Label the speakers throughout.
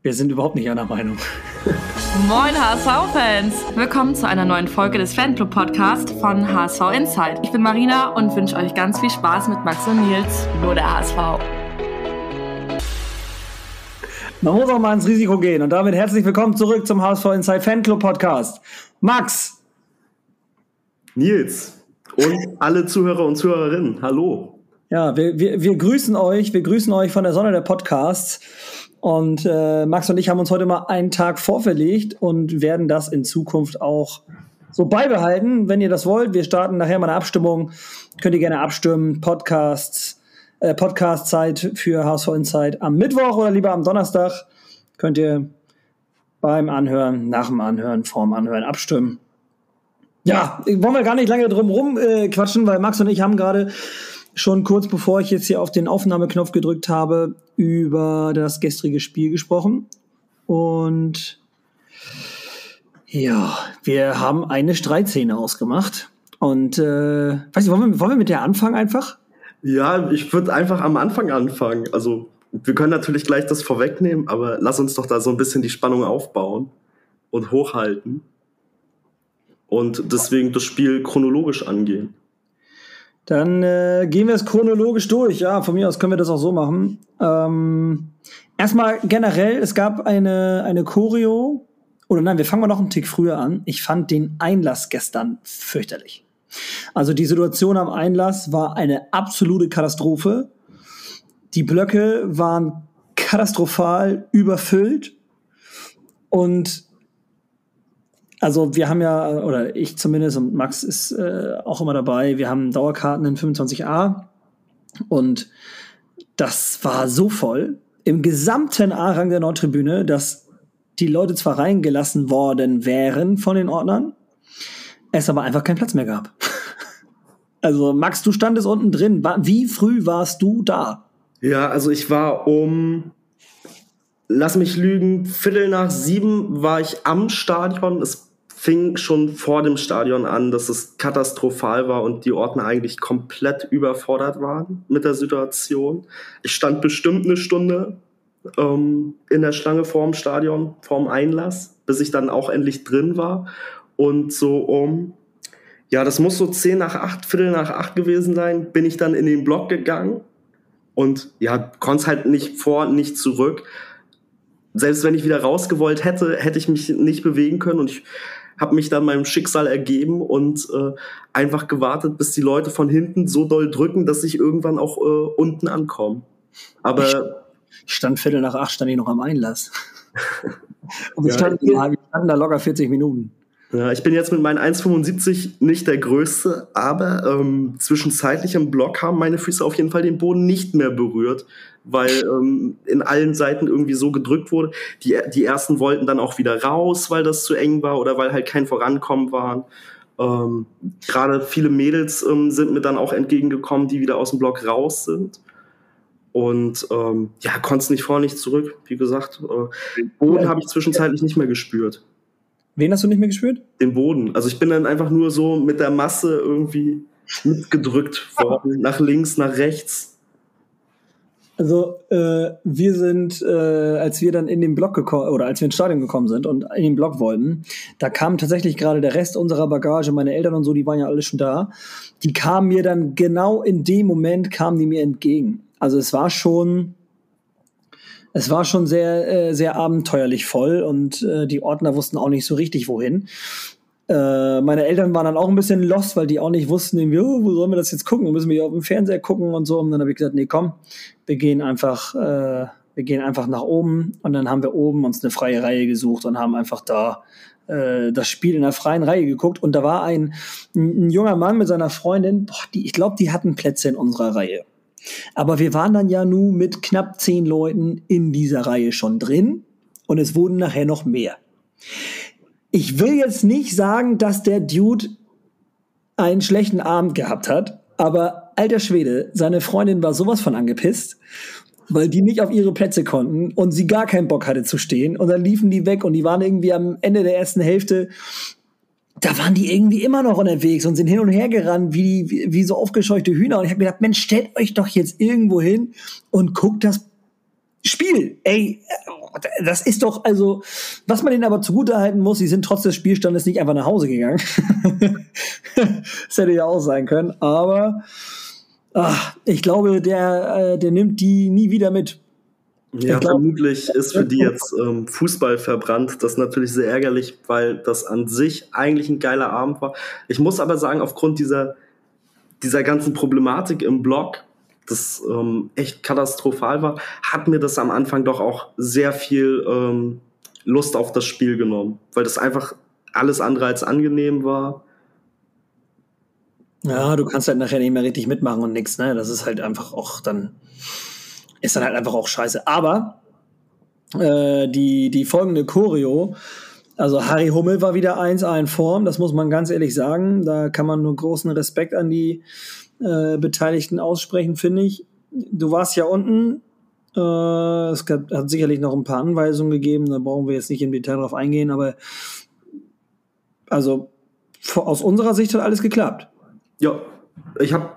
Speaker 1: Wir sind überhaupt nicht einer Meinung.
Speaker 2: Moin HSV-Fans! Willkommen zu einer neuen Folge des Fanclub Podcast von HSV Insight. Ich bin Marina und wünsche euch ganz viel Spaß mit Max und Nils, nur der HSV.
Speaker 1: Man muss auch mal ins Risiko gehen und damit herzlich willkommen zurück zum HSV Insight Fanclub Podcast. Max!
Speaker 3: Nils und alle Zuhörer und Zuhörerinnen, hallo.
Speaker 1: Ja, wir, wir, wir grüßen euch, wir grüßen euch von der Sonne der Podcasts. Und äh, Max und ich haben uns heute mal einen Tag vorverlegt und werden das in Zukunft auch so beibehalten, wenn ihr das wollt. Wir starten nachher mal eine Abstimmung. Könnt ihr gerne abstimmen. Podcasts, äh, Podcast-Zeit für HSV Insight am Mittwoch oder lieber am Donnerstag. Könnt ihr beim Anhören, nach dem Anhören, vorm Anhören abstimmen. Ja, wollen wir gar nicht lange drum rum äh, quatschen, weil Max und ich haben gerade schon kurz bevor ich jetzt hier auf den Aufnahmeknopf gedrückt habe, über das gestrige Spiel gesprochen. Und ja, wir haben eine Streitszene ausgemacht. Und äh, weiß ich, wollen wir, wollen wir mit der anfangen einfach?
Speaker 3: Ja, ich würde einfach am Anfang anfangen. Also wir können natürlich gleich das vorwegnehmen, aber lass uns doch da so ein bisschen die Spannung aufbauen und hochhalten. Und deswegen das Spiel chronologisch angehen.
Speaker 1: Dann äh, gehen wir es chronologisch durch. Ja, von mir aus können wir das auch so machen. Ähm, erstmal generell, es gab eine, eine Choreo. Oder nein, wir fangen mal noch einen Tick früher an. Ich fand den Einlass gestern fürchterlich. Also die Situation am Einlass war eine absolute Katastrophe. Die Blöcke waren katastrophal überfüllt. Und also wir haben ja, oder ich zumindest und Max ist äh, auch immer dabei, wir haben Dauerkarten in 25a und das war so voll im gesamten A-Rang der Nordtribüne, dass die Leute zwar reingelassen worden wären von den Ordnern, es aber einfach keinen Platz mehr gab. Also Max, du standest unten drin. Wie früh warst du da?
Speaker 3: Ja, also ich war um, lass mich lügen, Viertel nach sieben war ich am Stadion. Es fing schon vor dem Stadion an, dass es katastrophal war und die Ordner eigentlich komplett überfordert waren mit der Situation. Ich stand bestimmt eine Stunde ähm, in der Schlange vorm Stadion, vorm Einlass, bis ich dann auch endlich drin war. Und so um, ja, das muss so zehn nach acht, Viertel nach acht gewesen sein, bin ich dann in den Block gegangen und ja, konnte halt nicht vor, nicht zurück. Selbst wenn ich wieder rausgewollt hätte, hätte ich mich nicht bewegen können und ich habe mich dann meinem Schicksal ergeben und äh, einfach gewartet, bis die Leute von hinten so doll drücken, dass ich irgendwann auch äh, unten ankomme. Aber
Speaker 1: ich stand Viertel nach acht, stand ich noch am Einlass. und wir, ja, standen, wir standen da locker 40 Minuten.
Speaker 3: Ja, ich bin jetzt mit meinen 1,75 nicht der Größte, aber ähm, zwischenzeitlich im Block haben meine Füße auf jeden Fall den Boden nicht mehr berührt, weil ähm, in allen Seiten irgendwie so gedrückt wurde. Die, die ersten wollten dann auch wieder raus, weil das zu eng war oder weil halt kein Vorankommen waren. Ähm, Gerade viele Mädels ähm, sind mir dann auch entgegengekommen, die wieder aus dem Block raus sind. Und ähm, ja, konnte nicht vor, nicht zurück. Wie gesagt, äh, Boden habe ich zwischenzeitlich nicht mehr gespürt.
Speaker 1: Wen hast du nicht mehr gespürt?
Speaker 3: Den Boden. Also ich bin dann einfach nur so mit der Masse irgendwie mitgedrückt worden, nach links, nach rechts.
Speaker 1: Also äh, wir sind, äh, als wir dann in den Block gekommen oder als wir ins Stadion gekommen sind und in den Block wollten, da kam tatsächlich gerade der Rest unserer Bagage, meine Eltern und so, die waren ja alle schon da. Die kamen mir dann genau in dem Moment kamen die mir entgegen. Also es war schon, es war schon sehr, äh, sehr abenteuerlich voll und äh, die Ordner wussten auch nicht so richtig wohin. Äh, meine Eltern waren dann auch ein bisschen lost, weil die auch nicht wussten, irgendwie, oh, wo sollen wir das jetzt gucken? Müssen wir hier auf dem Fernseher gucken und so. Und dann habe ich gesagt, nee, komm, wir gehen einfach, äh, wir gehen einfach nach oben und dann haben wir oben uns eine freie Reihe gesucht und haben einfach da äh, das Spiel in der freien Reihe geguckt. Und da war ein, ein junger Mann mit seiner Freundin, boah, die, ich glaube, die hatten Plätze in unserer Reihe. Aber wir waren dann ja nun mit knapp zehn Leuten in dieser Reihe schon drin und es wurden nachher noch mehr. Ich will jetzt nicht sagen, dass der Dude einen schlechten Abend gehabt hat, aber alter Schwede, seine Freundin war sowas von angepisst, weil die nicht auf ihre Plätze konnten und sie gar keinen Bock hatte zu stehen und dann liefen die weg und die waren irgendwie am Ende der ersten Hälfte da waren die irgendwie immer noch unterwegs und sind hin und her gerannt wie, wie, wie so aufgescheuchte Hühner. Und ich habe gedacht, Mensch, stellt euch doch jetzt irgendwo hin und guckt das Spiel. Ey, das ist doch, also, was man denen aber zugutehalten muss, sie sind trotz des Spielstandes nicht einfach nach Hause gegangen. das hätte ja auch sein können, aber ach, ich glaube, der, äh, der nimmt die nie wieder mit.
Speaker 3: Ja, glaub, vermutlich ist für die jetzt ähm, Fußball verbrannt. Das ist natürlich sehr ärgerlich, weil das an sich eigentlich ein geiler Abend war. Ich muss aber sagen, aufgrund dieser, dieser ganzen Problematik im Blog, das ähm, echt katastrophal war, hat mir das am Anfang doch auch sehr viel ähm, Lust auf das Spiel genommen, weil das einfach alles andere als angenehm war.
Speaker 1: Ja, du kannst halt nachher nicht mehr richtig mitmachen und nix, ne? Das ist halt einfach auch dann ist dann halt einfach auch scheiße. Aber äh, die, die folgende Choreo, also Harry Hummel war wieder 1A in Form, das muss man ganz ehrlich sagen. Da kann man nur großen Respekt an die äh, Beteiligten aussprechen, finde ich. Du warst ja unten. Äh, es gab, hat sicherlich noch ein paar Anweisungen gegeben, da brauchen wir jetzt nicht im Detail drauf eingehen, aber also aus unserer Sicht hat alles geklappt.
Speaker 3: Ja, ich habe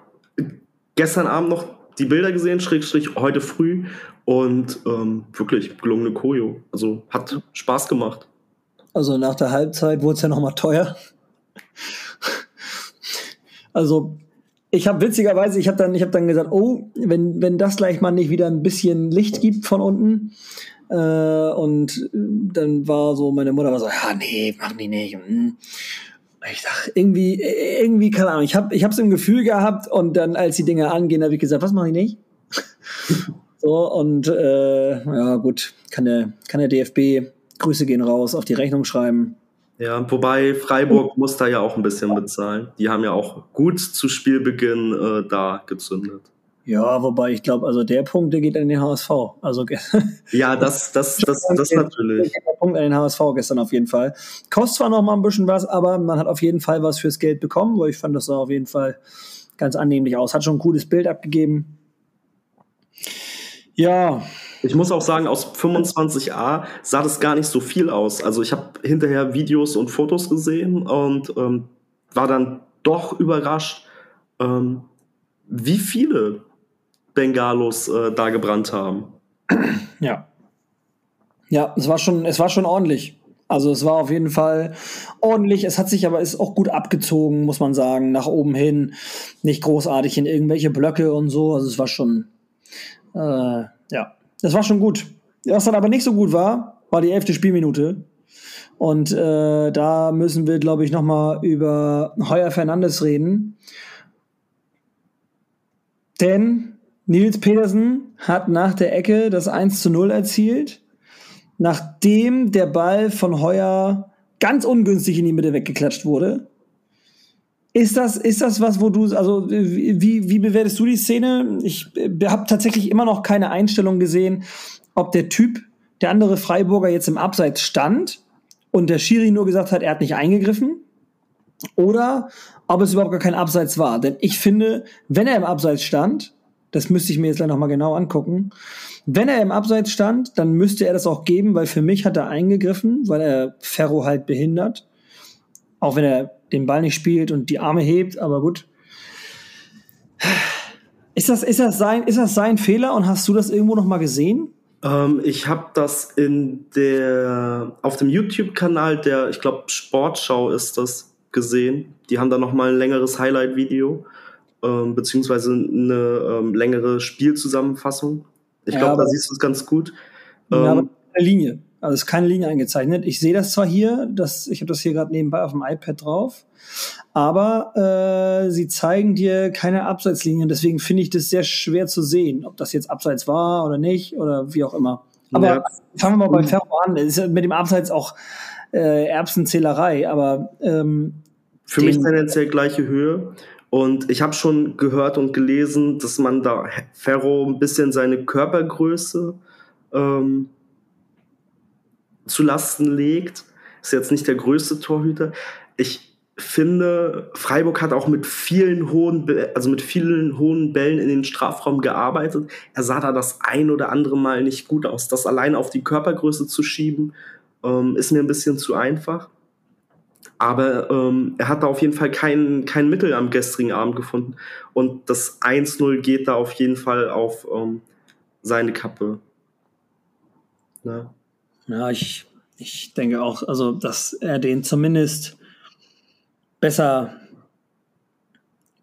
Speaker 3: gestern Abend noch die Bilder gesehen, Schrägstrich heute früh und ähm, wirklich gelungene Koyo. Also hat Spaß gemacht.
Speaker 1: Also nach der Halbzeit wurde es ja nochmal teuer. also ich habe witzigerweise, ich habe dann, habe dann gesagt, oh, wenn wenn das gleich mal nicht wieder ein bisschen Licht gibt von unten, äh, und dann war so meine Mutter war so, ja nee, machen die nicht. Hm. Ich dachte, irgendwie, irgendwie, keine Ahnung, ich habe ich hab's im Gefühl gehabt und dann, als die Dinge angehen, habe ich gesagt, was mache ich nicht? so, und äh, ja, gut, kann der, kann der DFB, Grüße gehen raus, auf die Rechnung schreiben.
Speaker 3: Ja, wobei Freiburg muss da ja auch ein bisschen bezahlen. Die haben ja auch gut zu Spielbeginn äh, da gezündet.
Speaker 1: Ja, wobei ich glaube, also der Punkt, der geht an den HSV. Also
Speaker 3: ja, das, das, das, das, natürlich.
Speaker 1: Der Punkt an den HSV gestern auf jeden Fall. Kostet zwar noch mal ein bisschen was, aber man hat auf jeden Fall was fürs Geld bekommen, weil ich fand das sah auf jeden Fall ganz annehmlich aus. Hat schon ein cooles Bild abgegeben. Ja.
Speaker 3: Ich muss auch sagen, aus 25a sah das gar nicht so viel aus. Also ich habe hinterher Videos und Fotos gesehen und ähm, war dann doch überrascht, ähm, wie viele Bengalos äh, da gebrannt haben.
Speaker 1: Ja. Ja, es war schon, es war schon ordentlich. Also es war auf jeden Fall ordentlich. Es hat sich aber ist auch gut abgezogen, muss man sagen, nach oben hin. Nicht großartig in irgendwelche Blöcke und so. Also es war schon, äh, ja, es war schon gut. Was dann aber nicht so gut war, war die elfte Spielminute. Und äh, da müssen wir, glaube ich, noch mal über Heuer Fernandes reden. Denn Nils Petersen hat nach der Ecke das 1 zu 0 erzielt, nachdem der Ball von Heuer ganz ungünstig in die Mitte weggeklatscht wurde. Ist das, ist das was, wo du, also wie, wie bewertest du die Szene? Ich habe tatsächlich immer noch keine Einstellung gesehen, ob der Typ, der andere Freiburger jetzt im Abseits stand und der Schiri nur gesagt hat, er hat nicht eingegriffen. Oder ob es überhaupt gar kein Abseits war. Denn ich finde, wenn er im Abseits stand, das müsste ich mir jetzt gleich nochmal genau angucken. Wenn er im Abseits stand, dann müsste er das auch geben, weil für mich hat er eingegriffen, weil er Ferro halt behindert. Auch wenn er den Ball nicht spielt und die Arme hebt, aber gut. Ist das, ist das, sein, ist das sein Fehler und hast du das irgendwo nochmal gesehen?
Speaker 3: Ähm, ich habe das in der, auf dem YouTube-Kanal der, ich glaube, Sportschau ist das, gesehen. Die haben da nochmal ein längeres Highlight-Video ähm, beziehungsweise eine ähm, längere Spielzusammenfassung. Ich ja, glaube, da siehst du es ganz gut.
Speaker 1: Ja, aber ähm, keine Linie. Also es ist keine Linie eingezeichnet. Ich sehe das zwar hier, das, ich habe das hier gerade nebenbei auf dem iPad drauf, aber äh, sie zeigen dir keine Abseitslinien. Deswegen finde ich das sehr schwer zu sehen, ob das jetzt Abseits war oder nicht oder wie auch immer. Aber ja. fangen wir mal bei Ferro an. Das ist ja mit dem Abseits auch äh, Erbsenzählerei, aber ähm,
Speaker 3: für mich tendenziell gleiche Höhe. Und ich habe schon gehört und gelesen, dass man da Ferro ein bisschen seine Körpergröße ähm, zu Lasten legt. Ist jetzt nicht der größte Torhüter. Ich finde, Freiburg hat auch mit vielen hohen, also mit vielen hohen Bällen in den Strafraum gearbeitet. Er sah da das ein oder andere Mal nicht gut aus. Das allein auf die Körpergröße zu schieben, ähm, ist mir ein bisschen zu einfach. Aber ähm, er hat da auf jeden Fall kein, kein Mittel am gestrigen Abend gefunden. Und das 1-0 geht da auf jeden Fall auf ähm, seine Kappe.
Speaker 1: Ne? Ja, ich, ich denke auch, also, dass er den zumindest besser,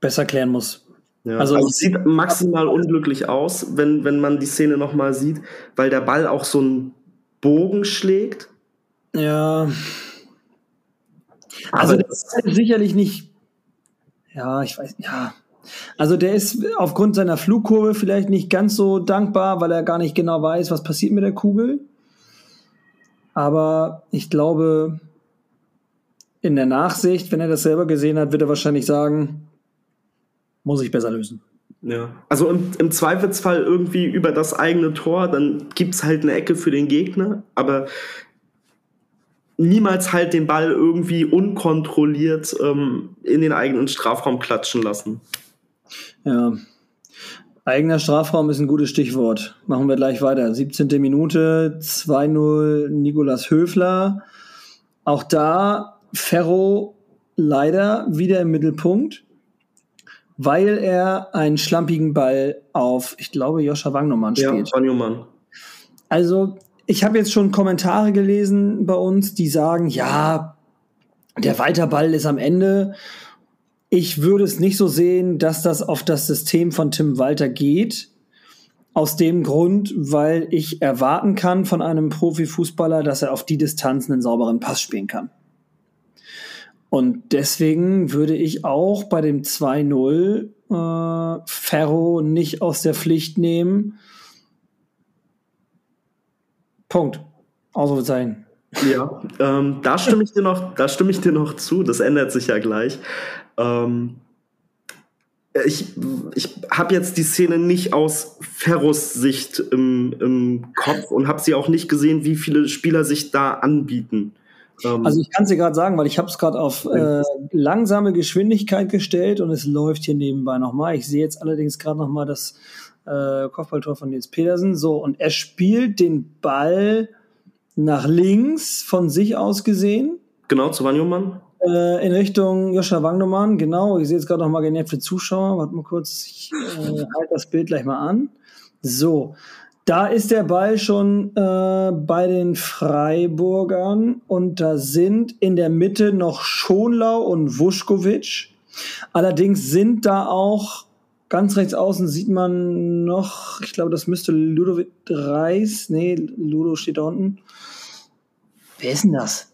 Speaker 1: besser klären muss.
Speaker 3: Ja, also, also, es sieht maximal unglücklich aus, wenn, wenn man die Szene nochmal sieht, weil der Ball auch so einen Bogen schlägt.
Speaker 1: Ja. Also Aber das ist sicherlich nicht. Ja, ich weiß, ja. Also der ist aufgrund seiner Flugkurve vielleicht nicht ganz so dankbar, weil er gar nicht genau weiß, was passiert mit der Kugel. Aber ich glaube, in der Nachsicht, wenn er das selber gesehen hat, wird er wahrscheinlich sagen, muss ich besser lösen.
Speaker 3: Ja, also im, im Zweifelsfall irgendwie über das eigene Tor, dann gibt es halt eine Ecke für den Gegner, aber niemals halt den Ball irgendwie unkontrolliert ähm, in den eigenen Strafraum klatschen lassen.
Speaker 1: Ja. Eigener Strafraum ist ein gutes Stichwort. Machen wir gleich weiter. 17. Minute, 2-0 Nikolas Höfler. Auch da Ferro leider wieder im Mittelpunkt, weil er einen schlampigen Ball auf, ich glaube, Joscha Wagnumann spielt.
Speaker 3: Ja, Wagnumann.
Speaker 1: Also, ich habe jetzt schon Kommentare gelesen bei uns, die sagen, ja, der Weiterball ist am Ende ich würde es nicht so sehen, dass das auf das System von Tim Walter geht. Aus dem Grund, weil ich erwarten kann von einem Profifußballer, dass er auf die Distanz einen sauberen Pass spielen kann. Und deswegen würde ich auch bei dem 2-0 äh, Ferro nicht aus der Pflicht nehmen. Punkt. Ausrufezeichen.
Speaker 3: Ja, ähm, da stimme ich dir noch, da stimme ich dir noch zu. Das ändert sich ja gleich. Ähm, ich ich habe jetzt die Szene nicht aus Ferros Sicht im, im Kopf und habe sie auch nicht gesehen, wie viele Spieler sich da anbieten.
Speaker 1: Ähm, also ich kann es dir gerade sagen, weil ich habe es gerade auf äh, langsame Geschwindigkeit gestellt und es läuft hier nebenbei nochmal. Ich sehe jetzt allerdings gerade nochmal das äh, Kopfballtor von Nils Petersen. So, und er spielt den Ball nach links von sich aus gesehen.
Speaker 3: Genau, zu Wanjomann.
Speaker 1: Äh, in Richtung Joscha Wagnumann, genau. Ich sehe jetzt gerade noch mal genervte Zuschauer. Warte mal kurz, ich äh, halte das Bild gleich mal an. So, da ist der Ball schon äh, bei den Freiburgern und da sind in der Mitte noch Schonlau und Vuskovic. Allerdings sind da auch ganz rechts außen sieht man noch, ich glaube, das müsste Ludovic Reis, nee, Ludo steht da unten. Wer ist denn das?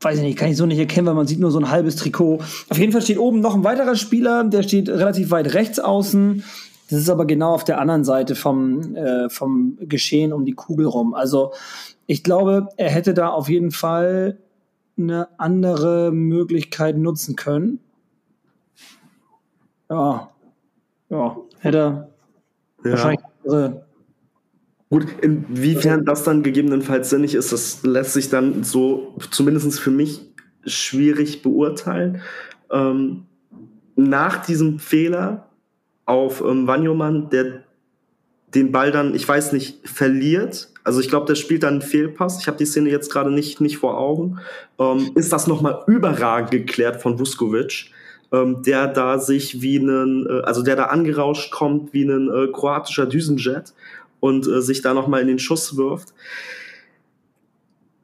Speaker 1: weiß ich nicht, kann ich so nicht erkennen, weil man sieht nur so ein halbes Trikot. Auf jeden Fall steht oben noch ein weiterer Spieler, der steht relativ weit rechts außen. Das ist aber genau auf der anderen Seite vom, äh, vom Geschehen um die Kugel rum. Also ich glaube, er hätte da auf jeden Fall eine andere Möglichkeit nutzen können. Ja, ja, hätte er ja. wahrscheinlich andere
Speaker 3: Gut, inwiefern das dann gegebenenfalls sinnig ist, das lässt sich dann so zumindest für mich schwierig beurteilen. Ähm, nach diesem Fehler auf ähm, Wanyoman, der den Ball dann, ich weiß nicht, verliert. Also ich glaube, der spielt dann einen Fehlpass. Ich habe die Szene jetzt gerade nicht, nicht vor Augen. Ähm, ist das nochmal überragend geklärt von Vuskovic, ähm, der da sich wie einen, äh, also der da angerauscht kommt wie ein äh, kroatischer Düsenjet und äh, sich da nochmal in den Schuss wirft.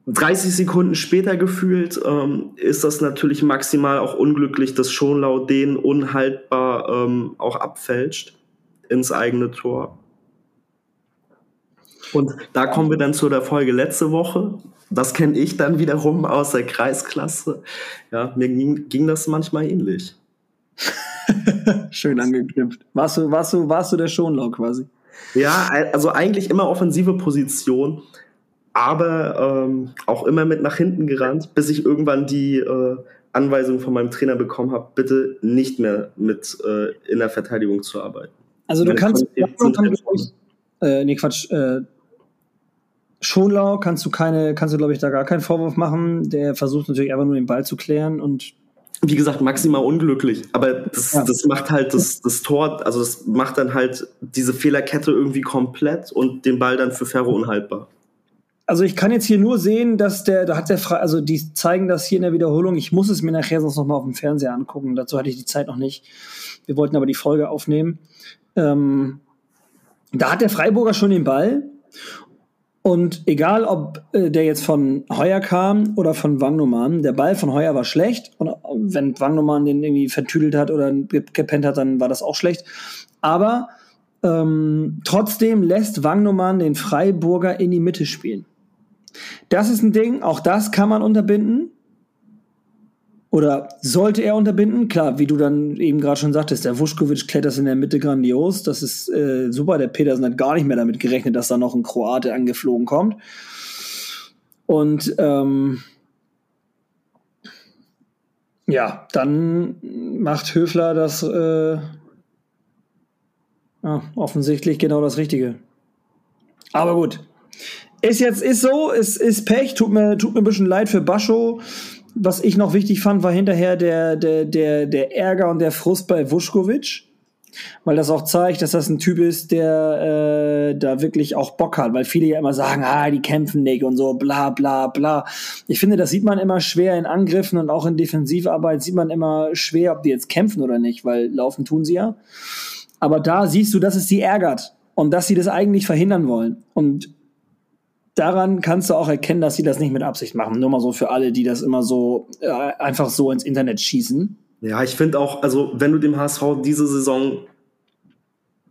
Speaker 3: 30 Sekunden später gefühlt ähm, ist das natürlich maximal auch unglücklich, dass Schonlau den unhaltbar ähm, auch abfälscht ins eigene Tor. Und da kommen wir dann zu der Folge letzte Woche. Das kenne ich dann wiederum aus der Kreisklasse. Ja, mir ging, ging das manchmal ähnlich.
Speaker 1: Schön angeknüpft. Warst du, warst du, warst du der Schonlau quasi?
Speaker 3: Ja, also eigentlich immer offensive Position, aber ähm, auch immer mit nach hinten gerannt, bis ich irgendwann die äh, Anweisung von meinem Trainer bekommen habe, bitte nicht mehr mit äh, in der Verteidigung zu arbeiten.
Speaker 1: Also du kannst, äh, nee Quatsch, äh, Schonlau kannst du keine, kannst du glaube ich da gar keinen Vorwurf machen. Der versucht natürlich einfach nur den Ball zu klären und
Speaker 3: wie gesagt, maximal unglücklich. Aber das, ja. das macht halt das, das Tor, also das macht dann halt diese Fehlerkette irgendwie komplett und den Ball dann für Ferro unhaltbar.
Speaker 1: Also ich kann jetzt hier nur sehen, dass der, da hat der Fre also die zeigen das hier in der Wiederholung. Ich muss es mir nachher sonst noch mal auf dem Fernseher angucken. Dazu hatte ich die Zeit noch nicht. Wir wollten aber die Folge aufnehmen. Ähm, da hat der Freiburger schon den Ball Und egal, ob äh, der jetzt von Heuer kam oder von Wangnumann, der Ball von Heuer war schlecht. Und wenn Wangnumann den irgendwie vertüdelt hat oder gepennt hat, dann war das auch schlecht. Aber ähm, trotzdem lässt Wangnumann den Freiburger in die Mitte spielen. Das ist ein Ding, auch das kann man unterbinden. Oder sollte er unterbinden? Klar, wie du dann eben gerade schon sagtest, der Vuskovic klettert in der Mitte grandios. Das ist äh, super. Der Petersen hat gar nicht mehr damit gerechnet, dass da noch ein Kroate angeflogen kommt. Und ähm, ja, dann macht Höfler das äh, ja, offensichtlich genau das Richtige. Aber gut. Ist jetzt, ist so, ist, ist Pech, tut mir, tut mir ein bisschen leid für Bascho was ich noch wichtig fand, war hinterher der, der, der, der Ärger und der Frust bei Vuskovic. Weil das auch zeigt, dass das ein Typ ist, der äh, da wirklich auch Bock hat. Weil viele ja immer sagen, ah, die kämpfen nicht und so, bla bla bla. Ich finde, das sieht man immer schwer in Angriffen und auch in Defensivarbeit sieht man immer schwer, ob die jetzt kämpfen oder nicht, weil laufen tun sie ja. Aber da siehst du, dass es sie ärgert und dass sie das eigentlich verhindern wollen. Und daran kannst du auch erkennen, dass sie das nicht mit Absicht machen. Nur mal so für alle, die das immer so äh, einfach so ins Internet schießen.
Speaker 3: Ja, ich finde auch, also wenn du dem HSV diese Saison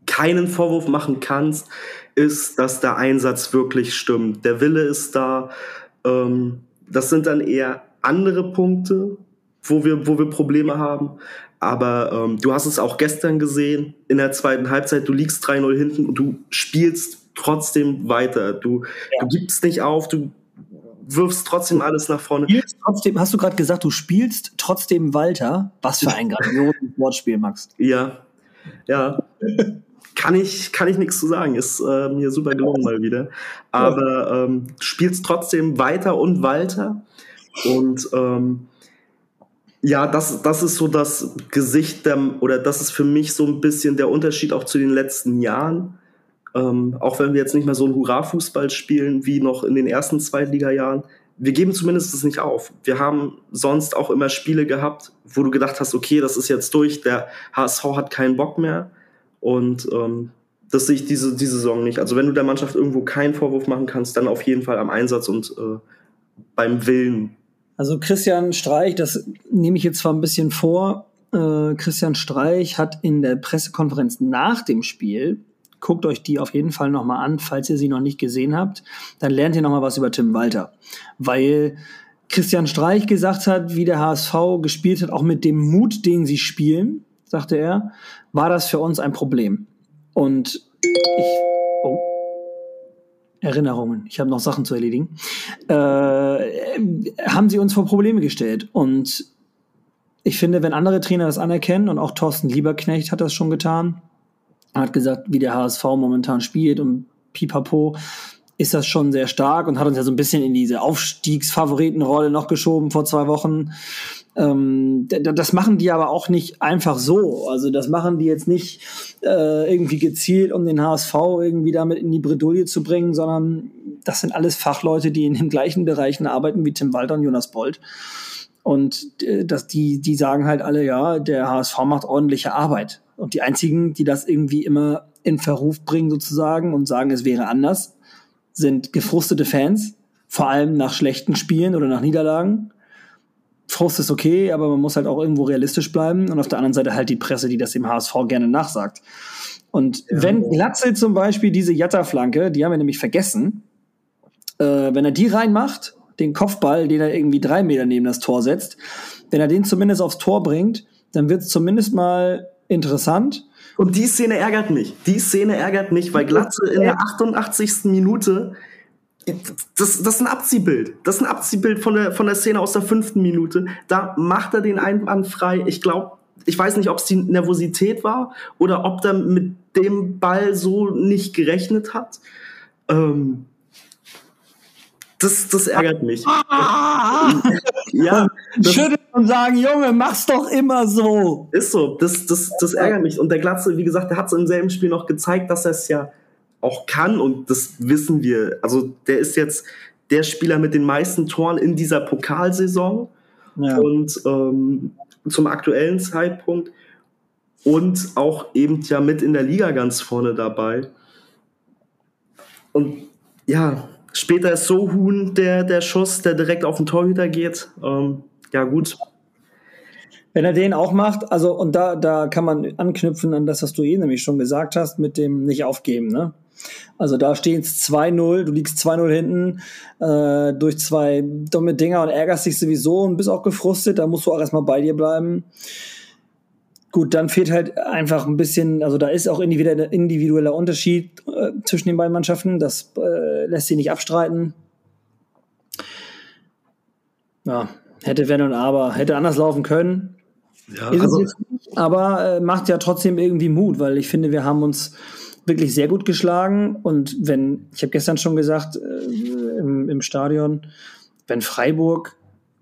Speaker 3: keinen Vorwurf machen kannst, ist, dass der Einsatz wirklich stimmt. Der Wille ist da. Ähm, das sind dann eher andere Punkte, wo wir, wo wir Probleme haben. Aber ähm, du hast es auch gestern gesehen, in der zweiten Halbzeit, du liegst 3-0 hinten und du spielst trotzdem weiter. Du, ja. du gibst nicht auf, du wirfst trotzdem alles nach vorne.
Speaker 1: Trotzdem, hast du gerade gesagt, du spielst trotzdem Walter? Was für ein grandioses Wortspiel, Max.
Speaker 3: Ja, ja. kann ich, kann ich nichts zu sagen. Ist äh, mir super gelungen mal wieder. Aber ja. ähm, spielst trotzdem weiter und Walter. Und ähm, ja, das, das ist so das Gesicht der, oder das ist für mich so ein bisschen der Unterschied auch zu den letzten Jahren. Ähm, auch wenn wir jetzt nicht mehr so einen Hurra-Fußball spielen wie noch in den ersten Zweitliga-Jahren, wir geben zumindest es nicht auf. Wir haben sonst auch immer Spiele gehabt, wo du gedacht hast, okay, das ist jetzt durch, der HSV hat keinen Bock mehr. Und ähm, das sehe ich diese, diese Saison nicht. Also wenn du der Mannschaft irgendwo keinen Vorwurf machen kannst, dann auf jeden Fall am Einsatz und äh, beim Willen.
Speaker 1: Also Christian Streich, das nehme ich jetzt zwar ein bisschen vor, äh, Christian Streich hat in der Pressekonferenz nach dem Spiel Guckt euch die auf jeden Fall nochmal an, falls ihr sie noch nicht gesehen habt. Dann lernt ihr nochmal was über Tim Walter. Weil Christian Streich gesagt hat, wie der HSV gespielt hat, auch mit dem Mut, den sie spielen, sagte er, war das für uns ein Problem. Und ich, oh, Erinnerungen, ich habe noch Sachen zu erledigen, äh, haben sie uns vor Probleme gestellt. Und ich finde, wenn andere Trainer das anerkennen, und auch Thorsten Lieberknecht hat das schon getan, hat gesagt, wie der HSV momentan spielt und pipapo, ist das schon sehr stark und hat uns ja so ein bisschen in diese Aufstiegsfavoritenrolle noch geschoben vor zwei Wochen. Ähm, das machen die aber auch nicht einfach so. Also das machen die jetzt nicht äh, irgendwie gezielt, um den HSV irgendwie damit in die Bredouille zu bringen, sondern das sind alles Fachleute, die in den gleichen Bereichen arbeiten wie Tim Walter und Jonas Bold. Und äh, dass die, die sagen halt alle, ja, der HSV macht ordentliche Arbeit. Und die einzigen, die das irgendwie immer in Verruf bringen sozusagen und sagen, es wäre anders, sind gefrustete Fans, vor allem nach schlechten Spielen oder nach Niederlagen. Frust ist okay, aber man muss halt auch irgendwo realistisch bleiben. Und auf der anderen Seite halt die Presse, die das dem HSV gerne nachsagt. Und ja. wenn Glatzel zum Beispiel diese Jatta-Flanke, die haben wir nämlich vergessen, äh, wenn er die reinmacht, den Kopfball, den er irgendwie drei Meter neben das Tor setzt, wenn er den zumindest aufs Tor bringt, dann wird es zumindest mal interessant.
Speaker 3: Und die Szene ärgert mich. Die Szene ärgert mich, weil Glatze in der 88. Minute das, das ist ein Abziehbild. Das ist ein Abziehbild von der, von der Szene aus der fünften Minute. Da macht er den Einwand frei. Ich glaube, ich weiß nicht, ob es die Nervosität war oder ob er mit dem Ball so nicht gerechnet hat. Ähm, das, das ärgert mich.
Speaker 1: ja, das, Schütteln und sagen, Junge, mach's doch immer so.
Speaker 3: Ist so, das, das, das ärgert mich. Und der Glatze, wie gesagt, der hat es im selben Spiel noch gezeigt, dass er es ja auch kann und das wissen wir. Also der ist jetzt der Spieler mit den meisten Toren in dieser Pokalsaison ja. und ähm, zum aktuellen Zeitpunkt und auch eben ja mit in der Liga ganz vorne dabei. Und ja, Später ist Sohun der, der Schuss, der direkt auf den Torhüter geht. Ähm, ja, gut.
Speaker 1: Wenn er den auch macht, also und da, da kann man anknüpfen an das, was du eh nämlich schon gesagt hast, mit dem nicht aufgeben, ne? Also da stehen es 2-0, du liegst 2-0 hinten äh, durch zwei dumme Dinger und ärgerst dich sowieso und bist auch gefrustet, da musst du auch erstmal bei dir bleiben. Gut, dann fehlt halt einfach ein bisschen, also da ist auch individueller, individueller Unterschied äh, zwischen den beiden Mannschaften, das äh, lässt sich nicht abstreiten. Ja, hätte wenn und aber, hätte anders laufen können. Ja, also, aber äh, macht ja trotzdem irgendwie Mut, weil ich finde, wir haben uns wirklich sehr gut geschlagen. Und wenn, ich habe gestern schon gesagt äh, im, im Stadion, wenn Freiburg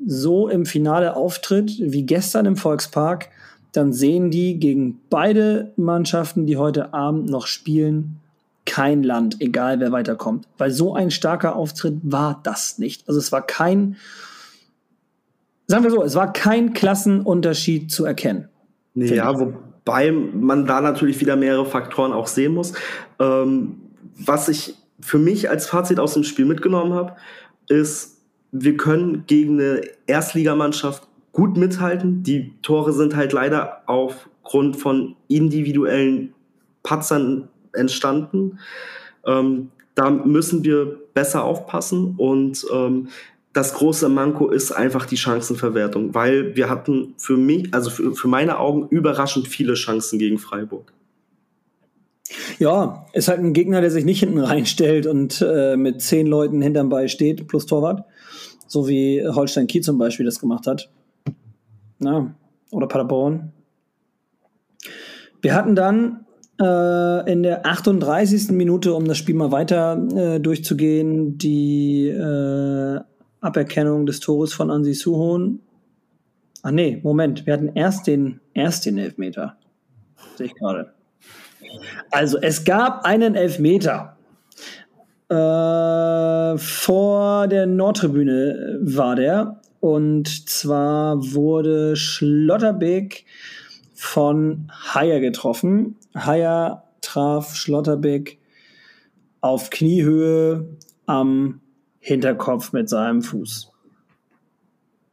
Speaker 1: so im Finale auftritt wie gestern im Volkspark, dann sehen die gegen beide Mannschaften, die heute Abend noch spielen, kein Land, egal wer weiterkommt. Weil so ein starker Auftritt war das nicht. Also es war kein, sagen wir so, es war kein Klassenunterschied zu erkennen.
Speaker 3: Ja, wo, Wobei man da natürlich wieder mehrere Faktoren auch sehen muss. Ähm, was ich für mich als Fazit aus dem Spiel mitgenommen habe, ist, wir können gegen eine Erstligamannschaft gut mithalten. Die Tore sind halt leider aufgrund von individuellen Patzern entstanden. Ähm, da müssen wir besser aufpassen und ähm, das große Manko ist einfach die Chancenverwertung, weil wir hatten für mich, also für, für meine Augen, überraschend viele Chancen gegen Freiburg.
Speaker 1: Ja, ist halt ein Gegner, der sich nicht hinten reinstellt und äh, mit zehn Leuten hinterm Ball steht, plus Torwart. So wie Holstein Kiel zum Beispiel das gemacht hat. Ja, oder Paderborn. Wir hatten dann äh, in der 38. Minute, um das Spiel mal weiter äh, durchzugehen, die äh, Aberkennung des Tores von Ansi Suhon. Ach nee, Moment, wir hatten erst den, erst den Elfmeter. Sehe ich gerade. Also es gab einen Elfmeter. Äh, vor der Nordtribüne war der. Und zwar wurde Schlotterbeck von Haier getroffen. Haier traf Schlotterbeck auf Kniehöhe am Hinterkopf mit seinem Fuß.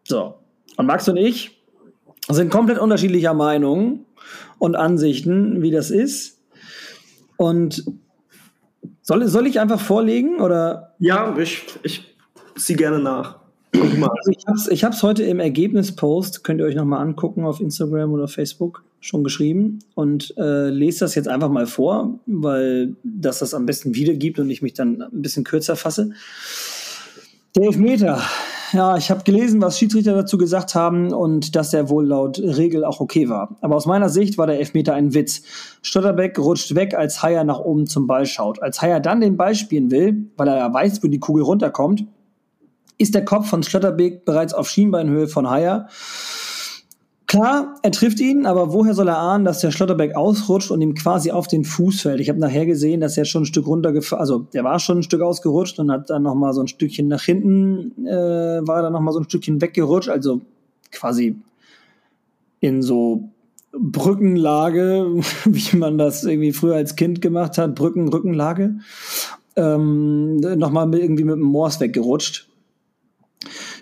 Speaker 1: So. Und Max und ich sind komplett unterschiedlicher Meinung und Ansichten, wie das ist. Und soll, soll ich einfach vorlegen oder?
Speaker 3: Ja, ich, ich ziehe gerne nach.
Speaker 1: Also ich habe es ich hab's heute im Ergebnispost, könnt ihr euch nochmal angucken auf Instagram oder Facebook, schon geschrieben und äh, lese das jetzt einfach mal vor, weil das das am besten wiedergibt und ich mich dann ein bisschen kürzer fasse. Der Elfmeter. Ja, ich habe gelesen, was Schiedsrichter dazu gesagt haben und dass er wohl laut Regel auch okay war. Aber aus meiner Sicht war der Elfmeter ein Witz. Stotterbeck rutscht weg, als Haier nach oben zum Ball schaut. Als Haier dann den Ball spielen will, weil er ja weiß, wo die Kugel runterkommt, ist der Kopf von Schlotterbeck bereits auf Schienbeinhöhe von Haier. Klar, er trifft ihn, aber woher soll er ahnen, dass der Schlotterbeck ausrutscht und ihm quasi auf den Fuß fällt? Ich habe nachher gesehen, dass er schon ein Stück runtergefahren, also der war schon ein Stück ausgerutscht und hat dann nochmal so ein Stückchen nach hinten, äh, war dann nochmal so ein Stückchen weggerutscht, also quasi in so Brückenlage, wie man das irgendwie früher als Kind gemacht hat, Brücken, Rückenlage, ähm, nochmal irgendwie mit dem Moors weggerutscht.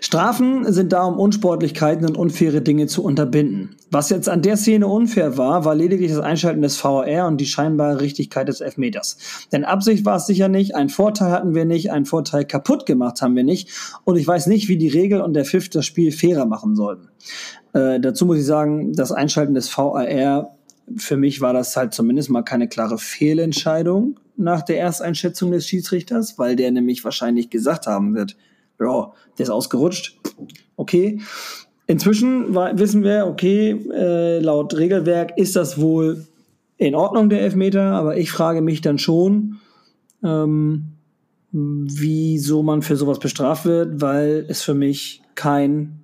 Speaker 1: Strafen sind da, um Unsportlichkeiten und unfaire Dinge zu unterbinden. Was jetzt an der Szene unfair war, war lediglich das Einschalten des VAR und die scheinbare Richtigkeit des Elfmeters. Denn Absicht war es sicher nicht, einen Vorteil hatten wir nicht, einen Vorteil kaputt gemacht haben wir nicht und ich weiß nicht, wie die Regel und der Pfiff das Spiel fairer machen sollten. Äh, dazu muss ich sagen, das Einschalten des VAR, für mich war das halt zumindest mal keine klare Fehlentscheidung nach der Ersteinschätzung des Schiedsrichters, weil der nämlich wahrscheinlich gesagt haben wird, ja, der ist ausgerutscht. Okay. Inzwischen wissen wir, okay, äh, laut Regelwerk ist das wohl in Ordnung, der Elfmeter, aber ich frage mich dann schon, ähm, wieso man für sowas bestraft wird, weil es für mich kein,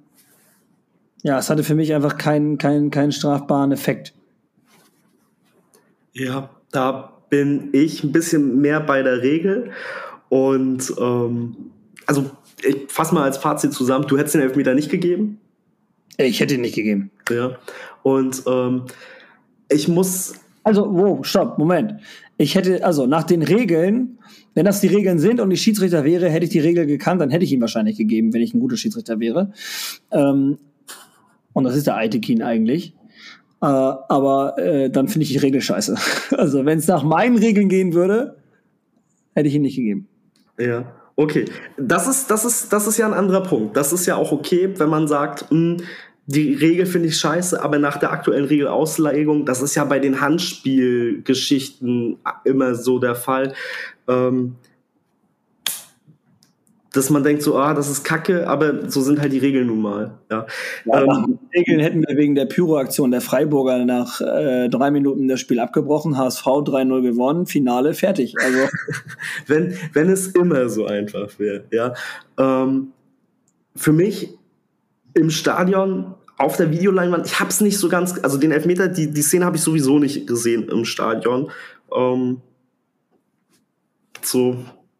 Speaker 1: ja, es hatte für mich einfach keinen keinen keinen strafbaren Effekt.
Speaker 3: Ja, da bin ich ein bisschen mehr bei der Regel und ähm, also ich fasse mal als Fazit zusammen, du hättest den Elfmeter nicht gegeben.
Speaker 1: Ich hätte ihn nicht gegeben.
Speaker 3: Ja. Und ähm, ich muss
Speaker 1: Also, wo, stopp, Moment. Ich hätte, also nach den Regeln, wenn das die Regeln sind und ich Schiedsrichter wäre, hätte ich die Regel gekannt, dann hätte ich ihn wahrscheinlich gegeben, wenn ich ein guter Schiedsrichter wäre. Ähm, und das ist der Aitekin eigentlich. Äh, aber äh, dann finde ich die Regel scheiße. Also wenn es nach meinen Regeln gehen würde, hätte ich ihn nicht gegeben.
Speaker 3: Ja, okay. Das ist, das ist, das ist ja ein anderer Punkt. Das ist ja auch okay, wenn man sagt, mh, hm, die Regel finde ich scheiße, aber nach der aktuellen Regelauslegung, das ist ja bei den Handspielgeschichten immer so der Fall. Ähm, dass man denkt so, ah, das ist Kacke, aber so sind halt die Regeln nun mal. Ja.
Speaker 1: ja ähm, Regeln hätten wir wegen der Pyroaktion der Freiburger nach äh, drei Minuten das Spiel abgebrochen, HSV 3-0 gewonnen, Finale fertig. Also
Speaker 3: wenn, wenn es immer so einfach wäre, ja. Ähm, für mich im Stadion auf der Videoleinwand, ich hab's nicht so ganz, also den Elfmeter, die, die Szene habe ich sowieso nicht gesehen im Stadion. Ähm, so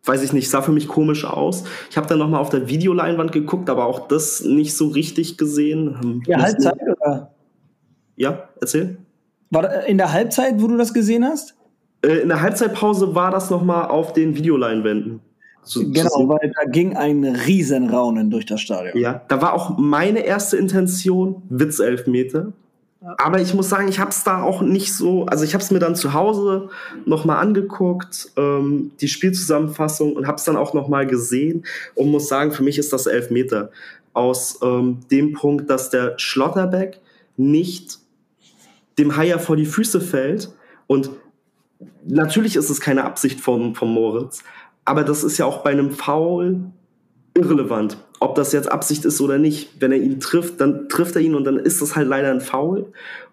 Speaker 3: weiß ich nicht, sah für mich komisch aus. Ich habe dann nochmal auf der Videoleinwand geguckt, aber auch das nicht so richtig gesehen.
Speaker 1: Hm, ja, Halbzeit oder?
Speaker 3: Ja, erzähl.
Speaker 1: War in der Halbzeit, wo du das gesehen hast?
Speaker 3: Äh, in der Halbzeitpause war das nochmal auf den Videoleinwänden.
Speaker 1: So, genau, weil da ging ein Riesenraunen durch das Stadion.
Speaker 3: Ja, da war auch meine erste Intention Witzelfmeter. Aber ich muss sagen, ich habe es da auch nicht so, also ich habe es mir dann zu Hause nochmal angeguckt, ähm, die Spielzusammenfassung und habe es dann auch nochmal gesehen und muss sagen, für mich ist das Elfmeter. Aus ähm, dem Punkt, dass der Schlotterbeck nicht dem Haier vor die Füße fällt und natürlich ist es keine Absicht von, von Moritz, aber das ist ja auch bei einem Foul irrelevant ob das jetzt Absicht ist oder nicht. Wenn er ihn trifft, dann trifft er ihn und dann ist das halt leider ein Foul.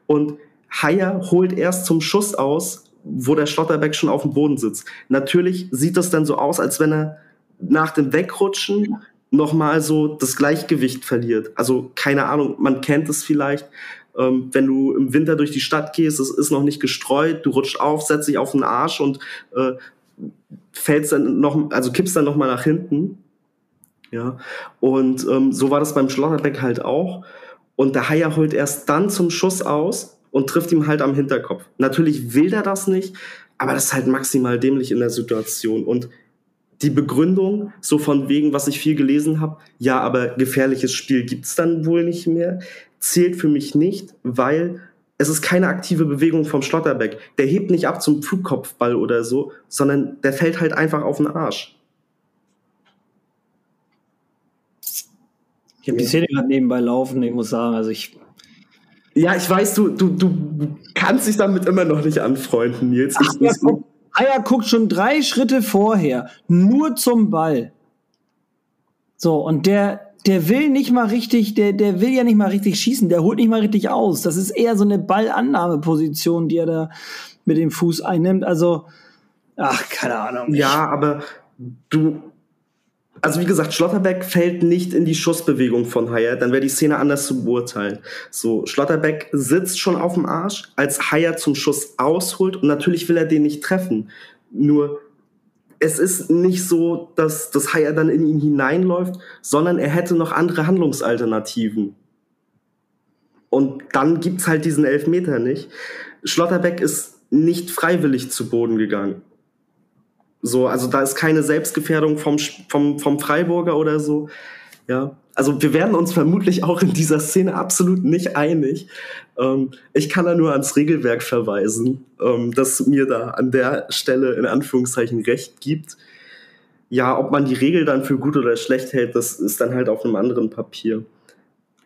Speaker 3: Und Haier holt erst zum Schuss aus, wo der Schlotterbeck schon auf dem Boden sitzt. Natürlich sieht das dann so aus, als wenn er nach dem Wegrutschen nochmal so das Gleichgewicht verliert. Also keine Ahnung, man kennt es vielleicht. Ähm, wenn du im Winter durch die Stadt gehst, es ist noch nicht gestreut, du rutschst auf, setzt dich auf den Arsch und äh, fällst dann noch, also kippst dann nochmal nach hinten. Ja, und ähm, so war das beim Schlotterbeck halt auch. Und der Haier holt erst dann zum Schuss aus und trifft ihm halt am Hinterkopf. Natürlich will er das nicht, aber das ist halt maximal dämlich in der Situation. Und die Begründung, so von wegen, was ich viel gelesen habe, ja, aber gefährliches Spiel gibt's dann wohl nicht mehr, zählt für mich nicht, weil es ist keine aktive Bewegung vom Schlotterbeck. Der hebt nicht ab zum Flugkopfball oder so, sondern der fällt halt einfach auf den Arsch.
Speaker 1: Ich habe die Szene gerade nebenbei laufen. Ich muss sagen, also ich.
Speaker 3: Ja, ich weiß, du, du, du kannst dich damit immer noch nicht anfreunden, Nils. Ach,
Speaker 1: ich, guck, Eier guckt schon drei Schritte vorher, nur zum Ball. So, und der, der will nicht mal richtig, der, der will ja nicht mal richtig schießen, der holt nicht mal richtig aus. Das ist eher so eine Ballannahmeposition, die er da mit dem Fuß einnimmt. Also, ach, keine Ahnung.
Speaker 3: Ja, aber du, also wie gesagt, Schlotterbeck fällt nicht in die Schussbewegung von Haier, dann wäre die Szene anders zu beurteilen. So, Schlotterbeck sitzt schon auf dem Arsch, als Haier zum Schuss ausholt und natürlich will er den nicht treffen. Nur es ist nicht so, dass das Haier dann in ihn hineinläuft, sondern er hätte noch andere Handlungsalternativen. Und dann gibt's halt diesen Elfmeter nicht. Schlotterbeck ist nicht freiwillig zu Boden gegangen. So, also da ist keine Selbstgefährdung vom, vom, vom Freiburger oder so. Ja, also wir werden uns vermutlich auch in dieser Szene absolut nicht einig. Ähm, ich kann da nur ans Regelwerk verweisen, ähm, das mir da an der Stelle in Anführungszeichen recht gibt. Ja, ob man die Regel dann für gut oder schlecht hält, das ist dann halt auf einem anderen Papier.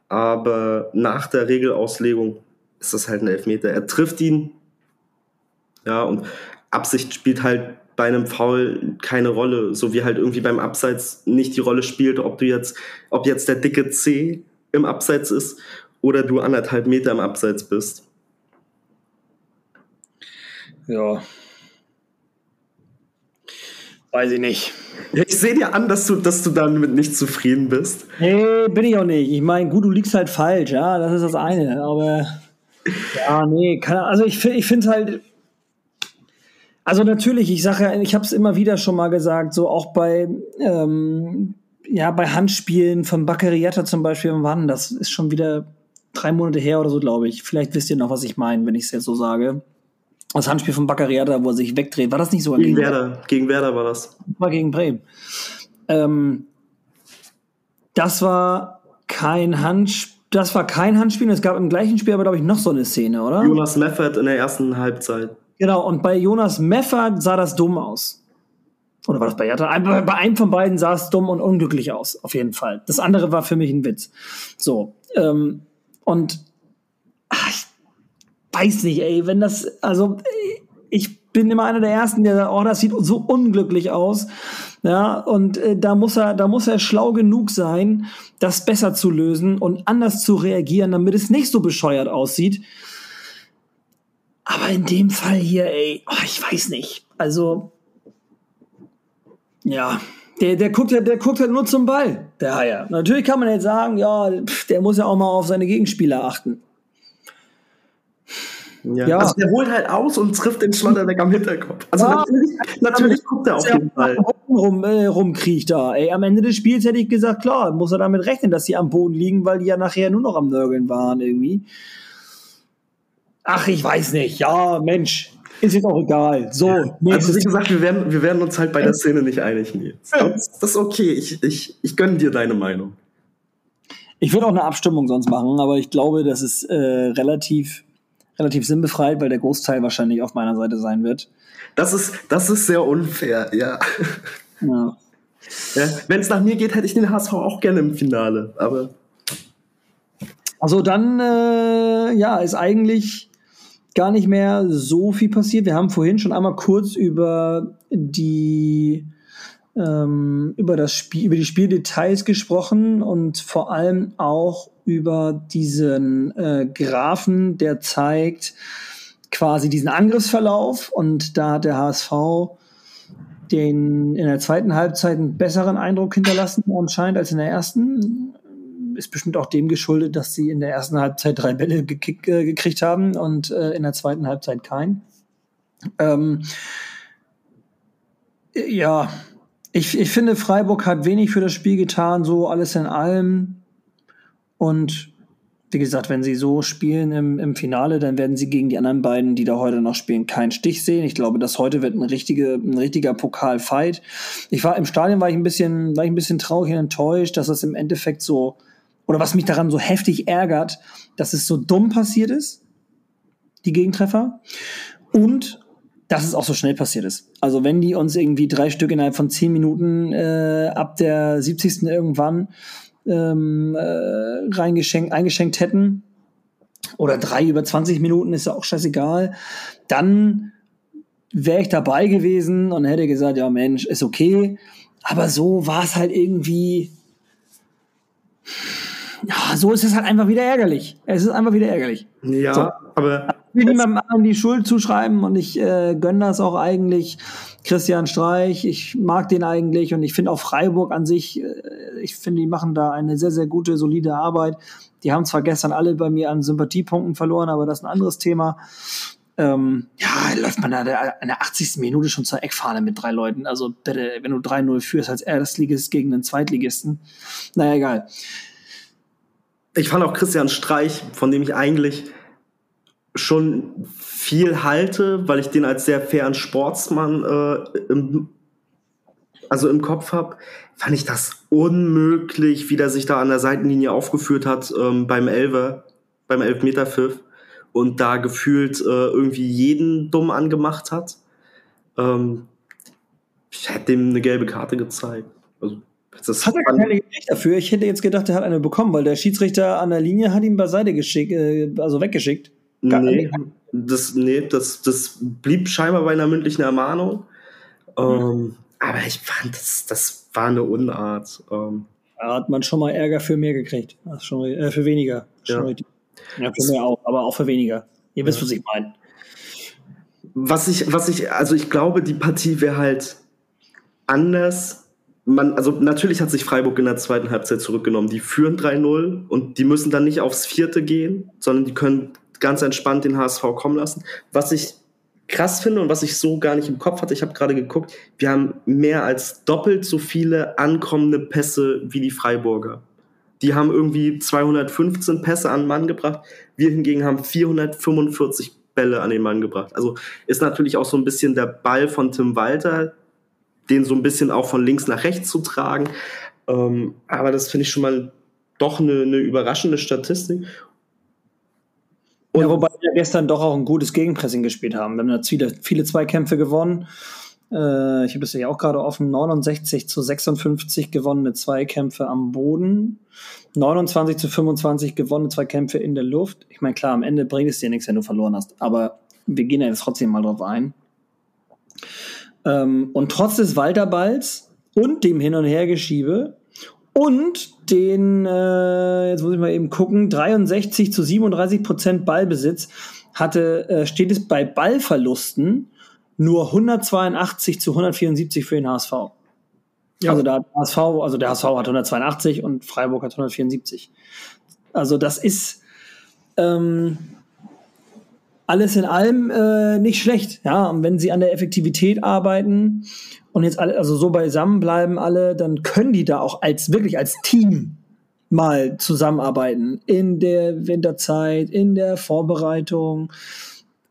Speaker 3: Aber nach der Regelauslegung ist das halt ein Elfmeter. Er trifft ihn. Ja, und Absicht spielt halt bei einem Foul keine Rolle, so wie halt irgendwie beim Abseits nicht die Rolle spielt, ob du jetzt, ob jetzt der dicke C im Abseits ist oder du anderthalb Meter im Abseits bist.
Speaker 1: Ja. Weiß ich nicht.
Speaker 3: Ich sehe dir an, dass du, dass du damit nicht zufrieden bist.
Speaker 1: Nee, bin ich auch nicht. Ich meine, gut, du liegst halt falsch, ja, das ist das eine. Aber ja, nee, kann, also ich, ich finde es halt, also natürlich, ich sage ja, ich habe es immer wieder schon mal gesagt, so auch bei ähm, ja bei Handspielen von Baccariata zum Beispiel, wann das ist schon wieder drei Monate her oder so, glaube ich. Vielleicht wisst ihr noch, was ich meine, wenn ich es jetzt so sage. Das Handspiel von Baccariata, wo er sich wegdreht. War das nicht so?
Speaker 3: Gegen, gegen Werder. Gegen Werder war das.
Speaker 1: War gegen Bremen. Ähm, das war kein Handspiel. Das war kein Handspiel. Es gab im gleichen Spiel aber, glaube ich, noch so eine Szene, oder?
Speaker 3: Jonas Meffert in der ersten Halbzeit.
Speaker 1: Genau, und bei Jonas Meffert sah das dumm aus. Oder war das bei Jatta? Bei einem von beiden sah es dumm und unglücklich aus, auf jeden Fall. Das andere war für mich ein Witz. So. Ähm, und ach, ich weiß nicht, ey, wenn das, also ich bin immer einer der ersten, der sagt, oh, das sieht so unglücklich aus. Ja, und äh, da muss er, da muss er schlau genug sein, das besser zu lösen und anders zu reagieren, damit es nicht so bescheuert aussieht. Aber in dem Fall hier, ey, oh, ich weiß nicht. Also, ja, der, der guckt ja, der guckt halt nur zum Ball, der Haier. Natürlich kann man jetzt sagen, ja, der muss ja auch mal auf seine Gegenspieler achten.
Speaker 3: Ja. ja. Also der holt halt aus und trifft den Schlotterbeck am Hinterkopf. Also ja, natürlich, natürlich guckt er auf jeden Fall.
Speaker 1: Rum, äh, rumkriecht da. Ey, am Ende des Spiels hätte ich gesagt, klar, muss er damit rechnen, dass sie am Boden liegen, weil die ja nachher nur noch am Nörgeln waren irgendwie. Ach, ich weiß nicht. Ja, Mensch, ist jetzt auch egal. So,
Speaker 3: also wie gesagt, wir werden, wir werden uns halt bei der Szene nicht einig, Nils. Das, das ist okay. Ich, ich, ich gönne dir deine Meinung.
Speaker 1: Ich würde auch eine Abstimmung sonst machen, aber ich glaube, das ist äh, relativ, relativ sinnbefreit, weil der Großteil wahrscheinlich auf meiner Seite sein wird.
Speaker 3: Das ist, das ist sehr unfair, ja. ja. ja Wenn es nach mir geht, hätte ich den HSV auch gerne im Finale, aber.
Speaker 1: Also dann, äh, ja, ist eigentlich gar nicht mehr so viel passiert. Wir haben vorhin schon einmal kurz über die ähm, über das Spiel, über die Spieldetails gesprochen und vor allem auch über diesen äh, Graphen, der zeigt quasi diesen Angriffsverlauf und da hat der HSV den in der zweiten Halbzeit einen besseren Eindruck hinterlassen anscheinend als in der ersten ist bestimmt auch dem geschuldet, dass sie in der ersten Halbzeit drei Bälle gekick, äh, gekriegt haben und äh, in der zweiten Halbzeit keinen. Ähm, ja, ich, ich finde, Freiburg hat wenig für das Spiel getan, so alles in allem. Und wie gesagt, wenn sie so spielen im, im Finale, dann werden sie gegen die anderen beiden, die da heute noch spielen, keinen Stich sehen. Ich glaube, das heute wird ein, richtige, ein richtiger Pokalfight. Ich war im Stadion, war ich ein bisschen, war ich ein bisschen traurig und enttäuscht, dass das im Endeffekt so oder was mich daran so heftig ärgert, dass es so dumm passiert ist, die Gegentreffer, und dass es auch so schnell passiert ist. Also wenn die uns irgendwie drei Stück innerhalb von zehn Minuten äh, ab der 70. irgendwann ähm, äh, reingeschenkt, eingeschenkt hätten, oder drei über 20 Minuten, ist ja auch scheißegal, dann wäre ich dabei gewesen und hätte gesagt, ja Mensch, ist okay. Aber so war es halt irgendwie ja, so ist es halt einfach wieder ärgerlich. Es ist einfach wieder ärgerlich.
Speaker 3: Ja, so. aber.
Speaker 1: Ich will niemandem anderen die Schuld zuschreiben und ich äh, gönne das auch eigentlich. Christian Streich, ich mag den eigentlich und ich finde auch Freiburg an sich, äh, ich finde, die machen da eine sehr, sehr gute, solide Arbeit. Die haben zwar gestern alle bei mir an Sympathiepunkten verloren, aber das ist ein anderes Thema. Ähm, ja, läuft man da in der 80. Minute schon zur Eckfahne mit drei Leuten. Also bitte, wenn du 3-0 führst als Erstligist gegen einen Zweitligisten. Naja, egal
Speaker 3: ich fand auch Christian Streich, von dem ich eigentlich schon viel halte, weil ich den als sehr fairen Sportsmann äh, im, also im Kopf habe, fand ich das unmöglich, wie der sich da an der Seitenlinie aufgeführt hat ähm, beim Elfer, beim Elfmeterpfiff und da gefühlt äh, irgendwie jeden dumm angemacht hat. Ähm, ich hätte dem eine gelbe Karte gezeigt. Also
Speaker 1: das hat er keine gekriegt dafür. Ich hätte jetzt gedacht, er hat eine bekommen, weil der Schiedsrichter an der Linie hat ihn beiseite geschickt, äh, also weggeschickt.
Speaker 3: Gar nee, das, nee das, das blieb scheinbar bei einer mündlichen Ermahnung. Ähm, aber ich fand, das, das war eine Unart. Ähm,
Speaker 1: da hat man schon mal Ärger für mehr gekriegt. Schon, äh, für weniger. Schon ja. ja, für mehr auch, aber auch für weniger. Ihr wisst, ja. was ich meine.
Speaker 3: Was ich, was ich, also ich glaube, die Partie wäre halt anders man, also natürlich hat sich Freiburg in der zweiten Halbzeit zurückgenommen. Die führen 3-0 und die müssen dann nicht aufs vierte gehen, sondern die können ganz entspannt den HSV kommen lassen. Was ich krass finde und was ich so gar nicht im Kopf hatte, ich habe gerade geguckt, wir haben mehr als doppelt so viele ankommende Pässe wie die Freiburger. Die haben irgendwie 215 Pässe an Mann gebracht. Wir hingegen haben 445 Bälle an den Mann gebracht. Also ist natürlich auch so ein bisschen der Ball von Tim Walter, den so ein bisschen auch von links nach rechts zu tragen. Ähm, aber das finde ich schon mal doch eine, eine überraschende Statistik.
Speaker 1: Und ja, wobei wir gestern doch auch ein gutes Gegenpressing gespielt haben. Wir haben jetzt viele, viele Zweikämpfe gewonnen. Äh, ich habe das ja auch gerade offen. 69 zu 56 gewonnene Zweikämpfe am Boden. 29 zu 25 gewonnene Zweikämpfe in der Luft. Ich meine, klar, am Ende bringt es dir nichts, wenn du verloren hast. Aber wir gehen ja jetzt trotzdem mal drauf ein. Ähm, und trotz des Walterballs und dem Hin- und Hergeschiebe und den, äh, jetzt muss ich mal eben gucken, 63 zu 37 Prozent Ballbesitz hatte, äh, steht es bei Ballverlusten nur 182 zu 174 für den HSV. Ja. Also der HSV, also der HSV hat 182 und Freiburg hat 174. Also das ist ähm, alles in allem äh, nicht schlecht. Ja, und wenn sie an der Effektivität arbeiten und jetzt alle, also so beisammen bleiben alle, dann können die da auch als wirklich als Team mal zusammenarbeiten in der Winterzeit, in der Vorbereitung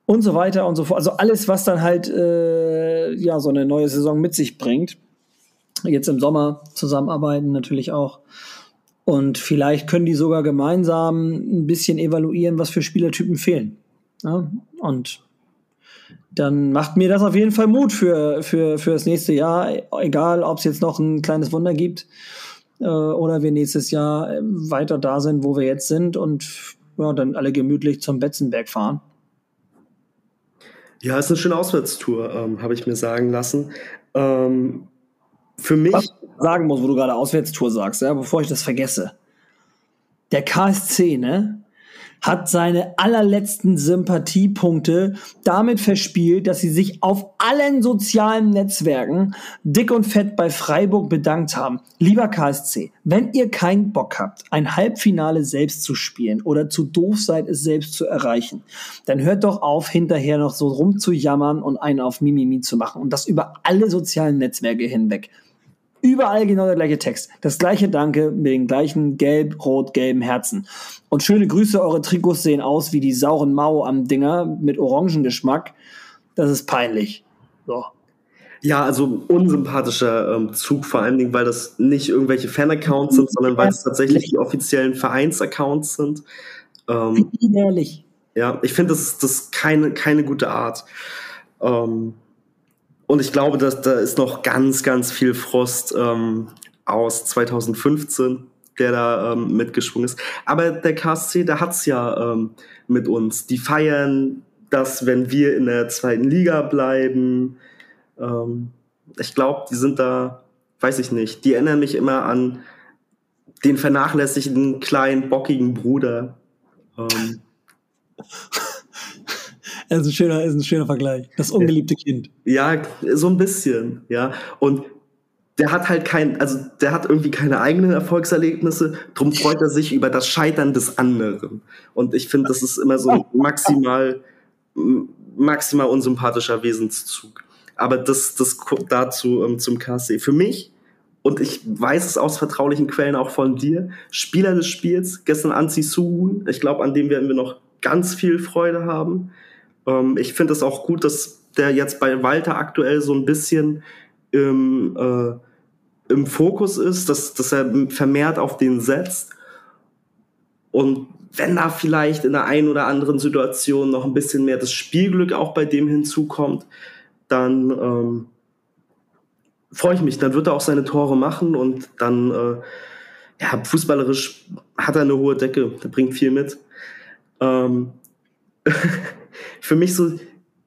Speaker 1: und so weiter und so fort. Also alles, was dann halt äh, ja so eine neue Saison mit sich bringt. Jetzt im Sommer zusammenarbeiten natürlich auch. Und vielleicht können die sogar gemeinsam ein bisschen evaluieren, was für Spielertypen fehlen. Ja? Und dann macht mir das auf jeden Fall Mut für, für, für das nächste Jahr, egal ob es jetzt noch ein kleines Wunder gibt äh, oder wir nächstes Jahr weiter da sind, wo wir jetzt sind und ja, dann alle gemütlich zum Betzenberg fahren.
Speaker 3: Ja, ist eine schöne Auswärtstour, ähm, habe ich mir sagen lassen. Ähm, für mich. Was ich
Speaker 1: sagen muss, wo du gerade Auswärtstour sagst, ja, bevor ich das vergesse. Der KSC, ne? Hat seine allerletzten Sympathiepunkte damit verspielt, dass sie sich auf allen sozialen Netzwerken dick und fett bei Freiburg bedankt haben. Lieber KSC, wenn ihr keinen Bock habt, ein Halbfinale selbst zu spielen oder zu doof seid, es selbst zu erreichen, dann hört doch auf, hinterher noch so rumzujammern und einen auf Mimimi zu machen und das über alle sozialen Netzwerke hinweg. Überall genau der gleiche Text. Das gleiche Danke mit den gleichen gelb-rot-gelben Herzen. Und schöne Grüße, eure Trikots sehen aus wie die sauren Mau am Dinger mit Orangengeschmack. Das ist peinlich. So.
Speaker 3: Ja, also unsympathischer ähm, Zug, vor allen Dingen, weil das nicht irgendwelche Fan-Accounts sind, sondern weil es tatsächlich die offiziellen Vereins-Accounts sind. Ähm,
Speaker 1: Ehrlich.
Speaker 3: Ja, ich finde, das ist das keine, keine gute Art. Ähm, und ich glaube, dass da ist noch ganz, ganz viel Frost ähm, aus 2015, der da ähm, mitgeschwungen ist. Aber der KSC, der hat's ja ähm, mit uns. Die feiern das, wenn wir in der zweiten Liga bleiben. Ähm, ich glaube, die sind da, weiß ich nicht, die erinnern mich immer an den vernachlässigten kleinen bockigen Bruder. Ähm,
Speaker 1: Das ist ein schöner, ist ein schöner Vergleich. Das ungeliebte Kind.
Speaker 3: Ja, so ein bisschen, ja. Und der hat halt kein, also der hat irgendwie keine eigenen Erfolgserlebnisse, drum freut er sich über das Scheitern des anderen. Und ich finde, das ist immer so ein maximal, maximal unsympathischer Wesenszug. Aber das, das dazu ähm, zum KC. Für mich, und ich weiß es aus vertraulichen Quellen auch von dir, Spieler des Spiels, gestern Anzi Suhun, ich glaube, an dem werden wir noch ganz viel Freude haben. Ähm, ich finde es auch gut, dass der jetzt bei Walter aktuell so ein bisschen im, äh, im Fokus ist, dass, dass er vermehrt auf den setzt. Und wenn da vielleicht in der einen oder anderen Situation noch ein bisschen mehr das Spielglück auch bei dem hinzukommt, dann ähm, freue ich mich. Dann wird er auch seine Tore machen und dann, äh, ja, fußballerisch hat er eine hohe Decke, der bringt viel mit. Ähm, für mich so,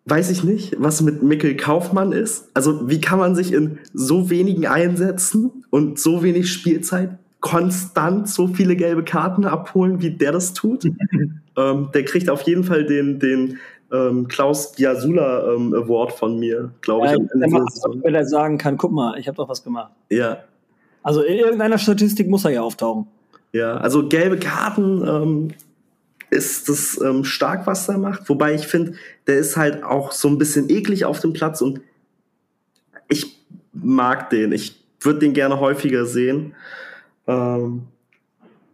Speaker 3: weiß ich nicht, was mit Mikkel Kaufmann ist. Also wie kann man sich in so wenigen Einsätzen und so wenig Spielzeit konstant so viele gelbe Karten abholen, wie der das tut? ähm, der kriegt auf jeden Fall den, den ähm, Klaus Giasula ähm, Award von mir, glaube ich.
Speaker 1: Ja, wenn er sagen kann, guck mal, ich habe doch was gemacht.
Speaker 3: Ja.
Speaker 1: Also in irgendeiner Statistik muss er ja auftauchen.
Speaker 3: Ja, also gelbe Karten ähm, ist das ähm, stark, was er macht. Wobei ich finde, der ist halt auch so ein bisschen eklig auf dem Platz und ich mag den. Ich würde den gerne häufiger sehen. Ähm,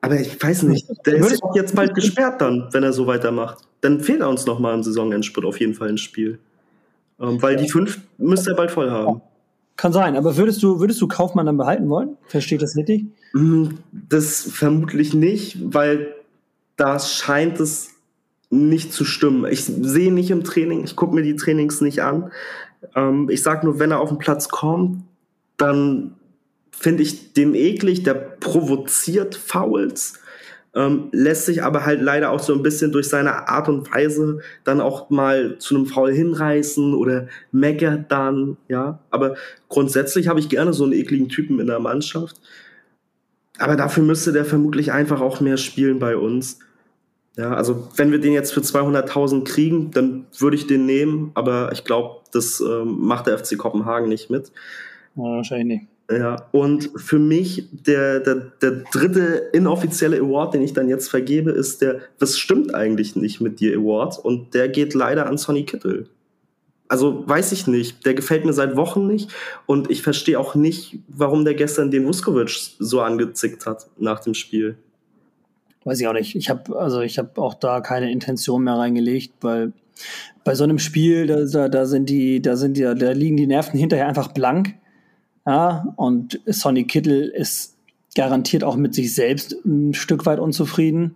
Speaker 3: Aber ich weiß nicht, der ist jetzt bald gesperrt dann, wenn er so weitermacht. Dann fehlt er uns nochmal im Saisonendspurt auf jeden Fall ins Spiel. Ähm, weil die fünf müsste er bald voll haben.
Speaker 1: Kann sein, aber würdest du, würdest du Kaufmann dann behalten wollen? Versteht das richtig?
Speaker 3: Mm, das vermutlich nicht, weil da scheint es nicht zu stimmen. Ich sehe nicht im Training, ich gucke mir die Trainings nicht an. Ähm, ich sage nur, wenn er auf den Platz kommt, dann finde ich dem eklig, der provoziert Fouls, ähm, lässt sich aber halt leider auch so ein bisschen durch seine Art und Weise dann auch mal zu einem Foul hinreißen oder meckert dann, ja. Aber grundsätzlich habe ich gerne so einen ekligen Typen in der Mannschaft. Aber dafür müsste der vermutlich einfach auch mehr spielen bei uns. Ja, also wenn wir den jetzt für 200.000 kriegen, dann würde ich den nehmen, aber ich glaube, das ähm, macht der FC Kopenhagen nicht mit.
Speaker 1: Ja, wahrscheinlich nicht.
Speaker 3: Ja, und für mich der, der, der dritte inoffizielle Award, den ich dann jetzt vergebe, ist der Was stimmt eigentlich nicht mit dir Award und der geht leider an Sonny Kittel. Also weiß ich nicht, der gefällt mir seit Wochen nicht und ich verstehe auch nicht, warum der gestern den Vuskovic so angezickt hat nach dem Spiel.
Speaker 1: Weiß ich auch nicht. Ich habe also ich habe auch da keine Intention mehr reingelegt, weil bei so einem Spiel da, da sind die da sind die da liegen die Nerven hinterher einfach blank ja, und Sonny Kittel ist garantiert auch mit sich selbst ein Stück weit unzufrieden.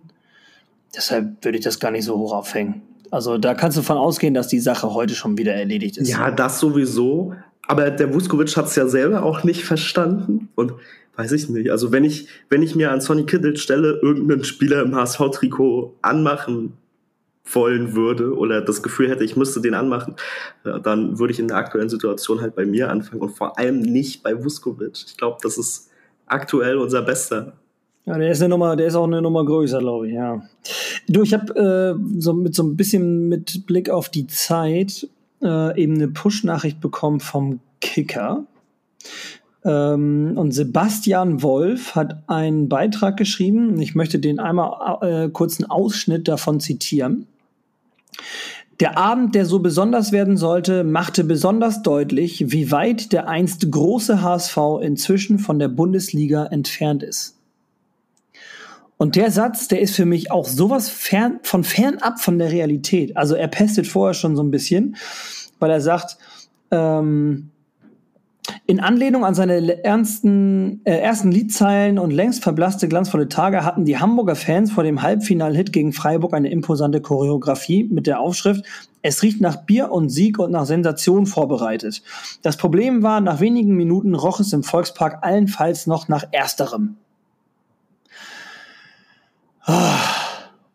Speaker 1: Deshalb würde ich das gar nicht so hoch aufhängen. Also da kannst du von ausgehen, dass die Sache heute schon wieder erledigt ist.
Speaker 3: Ja, das sowieso. Aber der Vuskovic hat es ja selber auch nicht verstanden. Und weiß ich nicht. Also wenn ich, wenn ich mir an Sonny Kittel stelle, irgendeinen Spieler im HSV-Trikot anmachen wollen würde oder das Gefühl hätte, ich müsste den anmachen, dann würde ich in der aktuellen Situation halt bei mir anfangen und vor allem nicht bei Vuskovic. Ich glaube, das ist aktuell unser Bester.
Speaker 1: Ja, der ist eine Nummer, der ist auch eine Nummer größer, glaube ich, ja. Du, ich habe äh, so mit so ein bisschen mit Blick auf die Zeit äh, eben eine Push-Nachricht bekommen vom Kicker. Ähm, und Sebastian Wolf hat einen Beitrag geschrieben. Ich möchte den einmal äh, kurz einen Ausschnitt davon zitieren. Der Abend, der so besonders werden sollte, machte besonders deutlich, wie weit der einst große HSV inzwischen von der Bundesliga entfernt ist. Und der Satz, der ist für mich auch sowas fern, von fernab von der Realität. Also er pestet vorher schon so ein bisschen, weil er sagt, ähm, in Anlehnung an seine ernsten, äh, ersten Liedzeilen und längst verblasste glanzvolle Tage hatten die Hamburger Fans vor dem Halbfinal-Hit gegen Freiburg eine imposante Choreografie mit der Aufschrift Es riecht nach Bier und Sieg und nach Sensation vorbereitet. Das Problem war, nach wenigen Minuten roch es im Volkspark allenfalls noch nach Ersterem.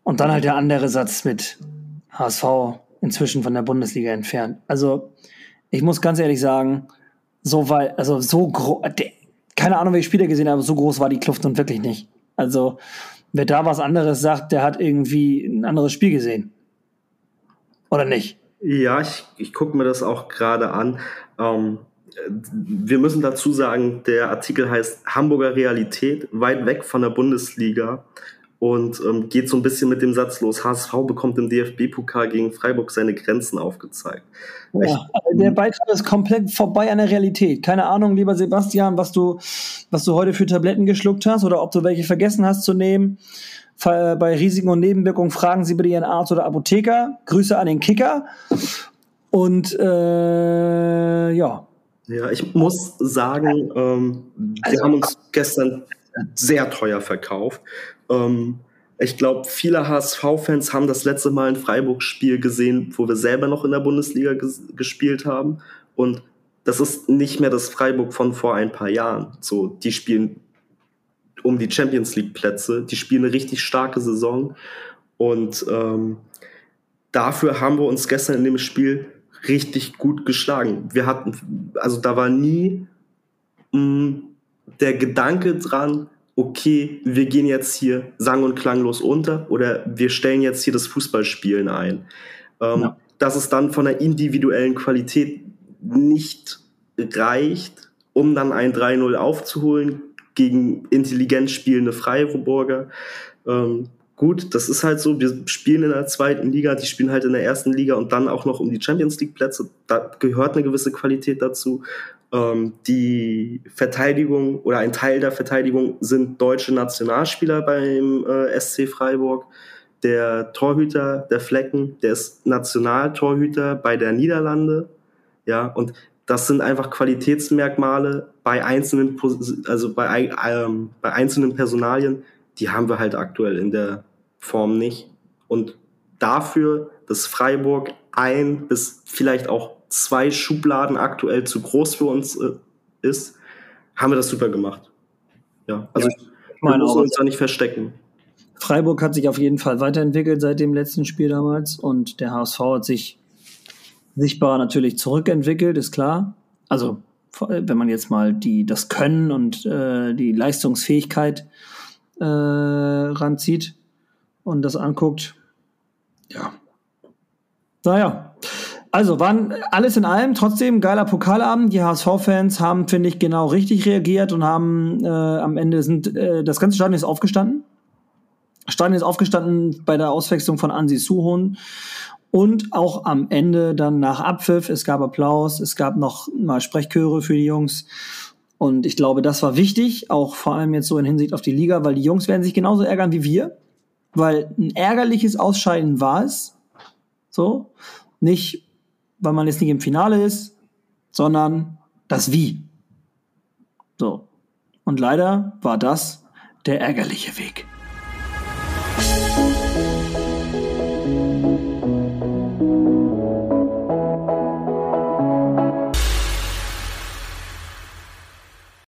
Speaker 1: Und dann halt der andere Satz mit HSV inzwischen von der Bundesliga entfernt. Also, ich muss ganz ehrlich sagen, so weil, also so groß, keine Ahnung, welche Spieler gesehen habe, so groß war die Kluft nun wirklich nicht. Also, wer da was anderes sagt, der hat irgendwie ein anderes Spiel gesehen. Oder nicht?
Speaker 3: Ja, ich, ich gucke mir das auch gerade an. Ähm, wir müssen dazu sagen, der Artikel heißt Hamburger Realität, weit weg von der Bundesliga und ähm, geht so ein bisschen mit dem Satz los, HSV bekommt im DFB-Pokal gegen Freiburg seine Grenzen aufgezeigt.
Speaker 1: Ja, der Beitrag ist komplett vorbei an der Realität. Keine Ahnung, lieber Sebastian, was du, was du heute für Tabletten geschluckt hast oder ob du welche vergessen hast zu nehmen. Bei Risiken und Nebenwirkungen fragen Sie bitte Ihren Arzt oder Apotheker. Grüße an den Kicker. Und äh, ja.
Speaker 3: Ja, ich muss sagen, ähm, wir also, haben uns gestern sehr teuer verkauft. Ähm, ich glaube, viele HSV-Fans haben das letzte Mal ein Freiburg-Spiel gesehen, wo wir selber noch in der Bundesliga ges gespielt haben. Und das ist nicht mehr das Freiburg von vor ein paar Jahren. So, die spielen um die Champions League-Plätze, die spielen eine richtig starke Saison. Und ähm, dafür haben wir uns gestern in dem Spiel richtig gut geschlagen. Wir hatten, also da war nie mh, mm, der Gedanke dran, okay, wir gehen jetzt hier sang- und klanglos unter oder wir stellen jetzt hier das Fußballspielen ein. Ähm, ja. Dass es dann von der individuellen Qualität nicht reicht, um dann ein 3-0 aufzuholen gegen intelligent spielende Freiburger. Ähm, gut, das ist halt so, wir spielen in der zweiten Liga, die spielen halt in der ersten Liga und dann auch noch um die Champions League Plätze. Da gehört eine gewisse Qualität dazu. Ähm, die Verteidigung oder ein Teil der Verteidigung sind deutsche Nationalspieler beim äh, SC Freiburg. Der Torhüter, der Flecken, der ist Nationaltorhüter bei der Niederlande. Ja, und das sind einfach Qualitätsmerkmale bei einzelnen, also bei, ähm, bei einzelnen Personalien, die haben wir halt aktuell in der Form nicht. Und dafür, dass Freiburg ein bis vielleicht auch zwei Schubladen aktuell zu groß für uns äh, ist, haben wir das super gemacht. Ja, also ja, wir müssen uns da nicht verstecken.
Speaker 1: Freiburg hat sich auf jeden Fall weiterentwickelt seit dem letzten Spiel damals und der HSV hat sich sichtbar natürlich zurückentwickelt, ist klar. Also wenn man jetzt mal die das Können und äh, die Leistungsfähigkeit äh, ranzieht und das anguckt, ja. Naja, also waren alles in allem trotzdem geiler Pokalabend. Die HSV-Fans haben, finde ich, genau richtig reagiert und haben äh, am Ende sind äh, das ganze Stadion ist aufgestanden. Stadion ist aufgestanden bei der Auswechslung von Ansi Suhon und auch am Ende dann nach Abpfiff. Es gab Applaus, es gab noch mal Sprechchöre für die Jungs. Und ich glaube, das war wichtig, auch vor allem jetzt so in Hinsicht auf die Liga, weil die Jungs werden sich genauso ärgern wie wir, weil ein ärgerliches Ausscheiden war es. So. Nicht weil man jetzt nicht im Finale ist, sondern das Wie. So. Und leider war das der ärgerliche Weg.